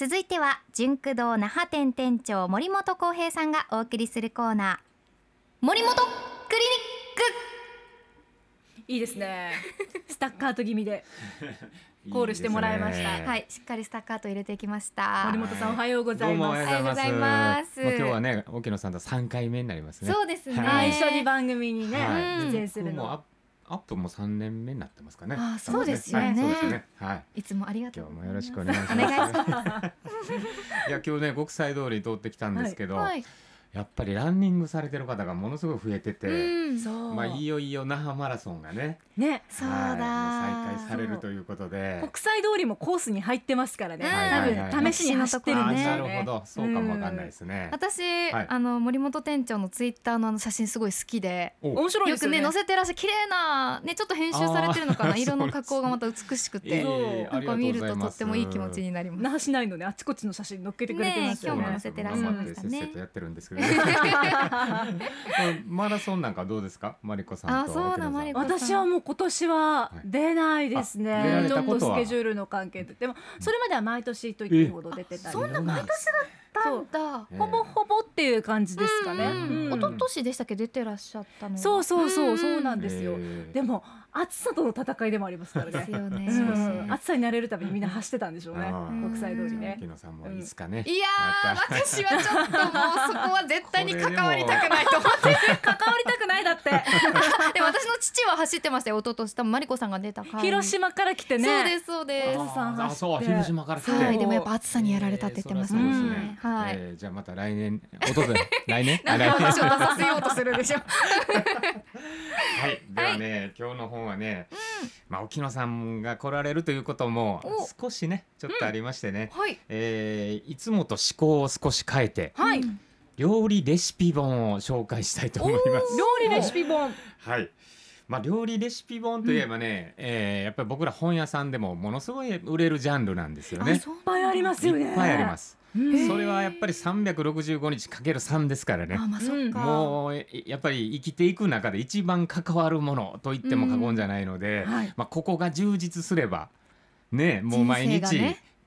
続いては純駆動那覇店店長森本浩平さんがお送りするコーナー。森本クリニッいいですね。スタッカート気味で。コールしてもらいました。クはいしっかりスタッカート入れてきました。森本さんおはようございます。おは。ようございます。今日はね、沖野さんと三回目になりますね。そうですね、はい。一緒に番組にね、はい。出演するの。もうアップアップも三年目になってますかね。あそうですよねはいね。はい。いつもありがとう今日もよろしくお願いします。お願いします いや今日ね国際通り通ってきたんですけど、はいやっぱりランニングされてる方がものすごい増えてて、うん。まあいよいよ那覇マラソンがね、ね、そうだ再開されるということで。国際通りもコースに入ってますからね。多分試しに走ってるんですあよね。なるほど、そうかもわかんないですね。私、はい。あの森本店長のツイッターのあの写真すごい好きでお面白いですよね。よくね載せてらっしゃる綺麗なねちょっと編集されてるのかな？色の加工がまた美しくて。そうなんか見るととってもいい気持ちにになります。那覇市内のね。あちこちの写真載っけてくれてますよね。ねえ今日も載せてらっしゃいましたね。せっせとやってるんですけど、ね、マラソンなんかどうですか？マリコさんとあそうだマリコ私はもう今年は出ないですね、はいちょっとスケジュールの関係で。でもそれまでは毎年と言ってるほど出てたりそんな毎年そうだ。ええほぼほぼっていう感じですかね、うん。うん。一昨年でしたっけ？出てらっしゃったのは。そうそうそう、ん。そうなんですよ、えー。でも暑さとの戦いでもありますからね。暑さに慣れるためにみんな走ってたんでしょうね。国際通りね。沖野さんもいつかね、いや私はちょっともうそこは絶対に関わりたくないと思って。関わりたくないだって。でも私の父は走ってましたよ一昨年多分マリコさんが出た回広島から来てね。そうですそうです。あ走って。そう広島から来て、はいでもやっぱ暑さにやられたって言ってますね。はい。えーじゃあまた来年おととい来年？あ なん来年。か私を出させようとするでしょ はい、ではね、今日の本はね、まあ沖野さんが来られるということもお。少しねちょっとありましてね、はい。えーいつもと思考を少し変えてはい、うん料理レシピ本を紹介したいと思います。料理レシピ本。はい。まあ料理レシピ本といえばね、えーやっぱり僕ら本屋さんでもものすごい売れるジャンルなんですよね。あそういっぱいありますよね。いっぱいあります。うんそれはやっぱり365日かける3ですからね。あまあそっか。もうえやっぱり生きていく中で一番関わるものと言っても過言じゃないので、はい。まあここが充実すればねもう毎日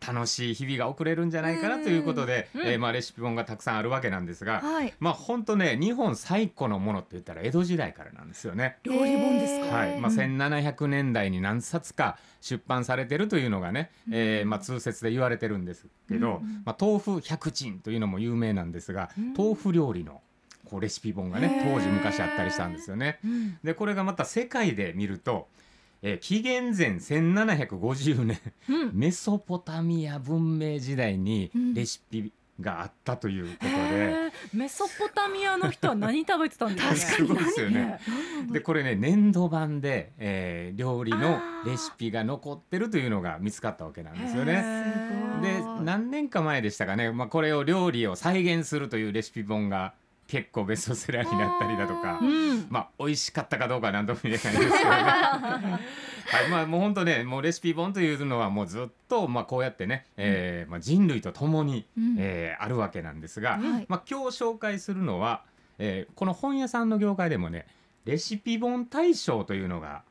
楽しい日々が送れるんじゃないかなということで、うんえーまあレシピ本がたくさんあるわけなんですが、はい。まあ本当ね日本最古のものって言ったら江戸時代からなんですよね。料理本ですか？はい。まあ、うん1700年代に何冊か出版されてるというのがね、えーまあ、通説で言われてるんですけど、うんまあ、豆腐百珍というのも有名なんですが、うん。豆腐料理のこうレシピ本がね当時昔あったりしたんですよね。うん。でこれがまた世界で見ると、えー紀元前1750年うんメソポタミア文明時代にうん。レシピがあったということで。メソポタミアの人は何食べてたんですかね。確かにですよね。で？これね粘土版で、えー料理のレシピが残ってるというのが見つかったわけなんですよね。で何年か前でしたかね、まあ、これを料理を再現するというレシピ本が結構ベストセラーになったりだとかあ。うんまあ美味しかったかどうかは何とも言えないですけどね。はい、まあもう本当ね、もうレシピ本というのはもうずっとまあこうやってね、えーまあ人類と共に、うんえーあるわけなんですが、はいまあ今日紹介するのは、えーこの本屋さんの業界でもね、レシピ本大賞というのが、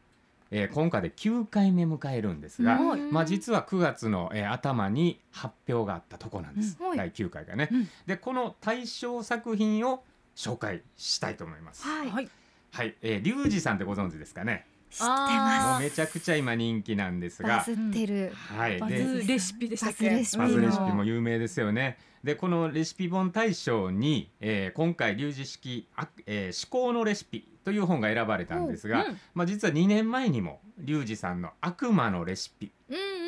えー今回で9回目迎えるんですが、うんまあ実は9月の、えー頭に発表があったとこなんです。うんはい第9回がね。うんでこの大賞作品を紹介したいと思います。はい。はい。はい、えー、リュウジさんってご存知ですかね？知ってまもうめちゃくちゃ今人気なんですが。すバズ、ってる。はい、バでズレシピでしたっけ？バズレシピバズレシピのも有名ですよね。でこのレシピ本大賞に、えー今回リュウジ式あ、えー、至高のレシピという本が選ばれたんですが、うんまあ実は2年前にもリュウジさんの悪魔のレシピ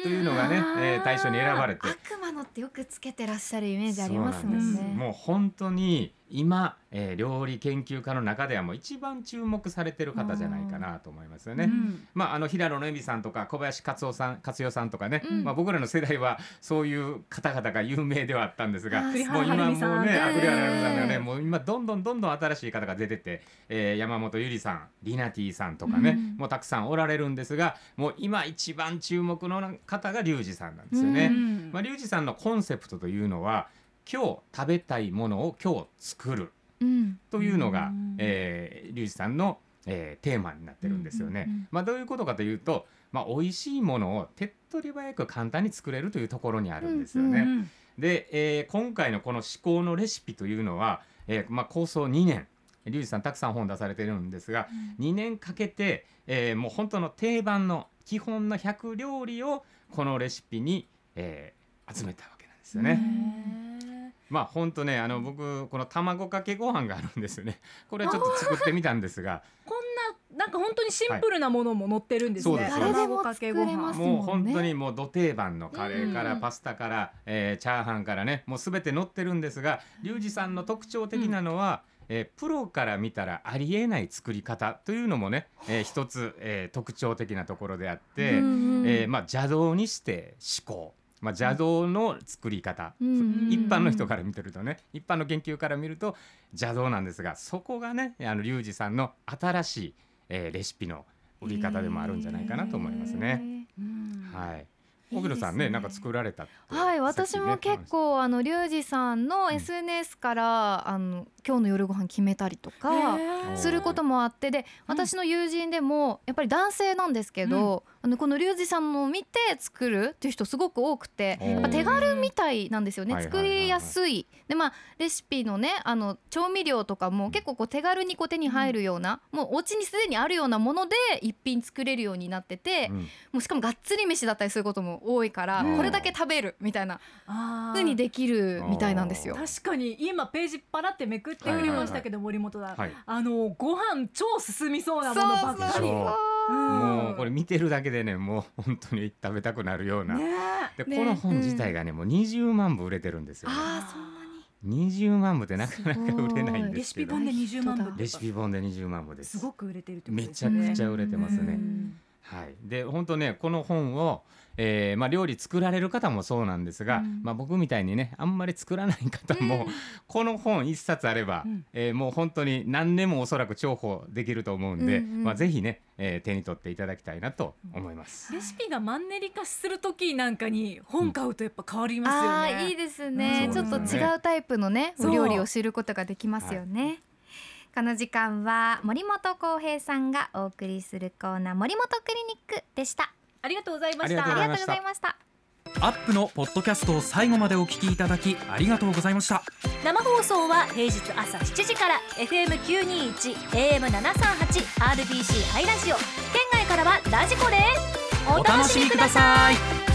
というのがね、えー大賞に選ばれて。悪魔のってよくつけてらっしゃるイメージありますもんそうなんです。ねもう本当に今、えー料理研究家の中ではもう一番注目されてる方じゃないかなと思いますよね。うん。まあ、あの平野レミさんとか小林克夫さん克代さんとかね、うん。まあ、僕らの世代はそういう方々が有名ではあったんですがもう今もうね栗原はるみさんがね。もう今どんどんどんどん新しい方が出てて、えー山本ゆりさんリナティさんとかね、うん。もうたくさんおられるんですがもう今一番注目の方がリュウジさんなんですよね。うん。まあ、リュウジさんのコンセプトというのは今日食べたいものを今日作る。うん。というのが、うん。えーリュウジさんの、えーテーマになってるんですよね。うんうんうん。まあ、どういうことかというと、まあ、美味しいものを手っ取り早く簡単に作れるというところにあるんですよね。うんで、えー今回のこの至高のレシピというのは、えーまあ、構想2年。リュウジさんたくさん本出されてるんですが、2年かけて、えーもう本当の定番の基本の100料理をこのレシピに、えー集めたわけなんですよね。まあ本当ねあの僕この卵かけご飯があるんですよね。これちょっと作ってみたんですが、こんななんか本当にシンプルなものも載ってるんですね。はい。そうです。誰でも卵かけご飯。作れますもんね。もう本当にもうど定番のカレーからうんパスタから、えーチャーハンからねもうすべて載ってるんですがリュウジさんの特徴的なのは、えープロから見たらありえない作り方というのもね、えー一つ、えー特徴的なところであって、えーまあ、邪道にして思考、まあ、邪道の作り方、うん。う。ん。一般の人から見てるとね。一般の研究から見ると邪道なんですがそこがねあのリュウジさんの新しい、えーレシピの売り方でもあるんじゃないかなと思いますね。うん。はい。奥野さんねなんか作られたはい、ね私も結構あのリュウジさんの SNS から、あの今日の夜ご飯決めたりとかすることもあってで私の友人でもやっぱり男性なんですけど、あのこのリュウジさんのを見て作るっていう人すごく多くてやっぱ手軽みたいなんですよね、作りやすい。でまあレシピのねあの調味料とかも結構こう手軽にこう手に入るような、もうお家にすでにあるようなもので一品作れるようになってて、うん。もうしかもがっつり飯だったりすることも多いから、うん。これだけ食べるみたいなあー。風にできるみたいなんですよ。確かに今ページパラってめくってくれましたけど、森本だ、はい。あのご飯超進みそうなものばっかりもうこれ見てるだけでねもう本当に食べたくなるような。ねでねこの本自体がねもう20万部売れてるんですよ、ね。ああそんなに20万部ってなかなか売れないんレですけどシピ本。で20万部レシピ本で20万部です。すごく売れてるってことめですよねちゃくちゃ売れてますね。うんはい、で本当ねこの本を、えーまあ、料理作られる方もそうなんですが、うん。まあ、僕みたいにねあんまり作らない方も、この本一冊あれば、うん。えーもう本当に何年もおそらく重宝できると思うんで、うんうん。まあ、ぜひね、えー手に取っていただきたいなと思います。レシピがマンネリ化する時なんかに本買うとやっぱ変わりますよあね。ーいいですね、うん。ちょっと違うタイプのねお料理を知ることができますよね。この時間は森本浩平さんがお送りするコーナー森本クリニックでした。ありがとうございましたありがとうございました。アップのポッドキャストを最後までお聞きいただきありがとうございました生放送は平日朝7時から FM921 AM738 RBC ハイラジオ県外からはラジコですお楽しみください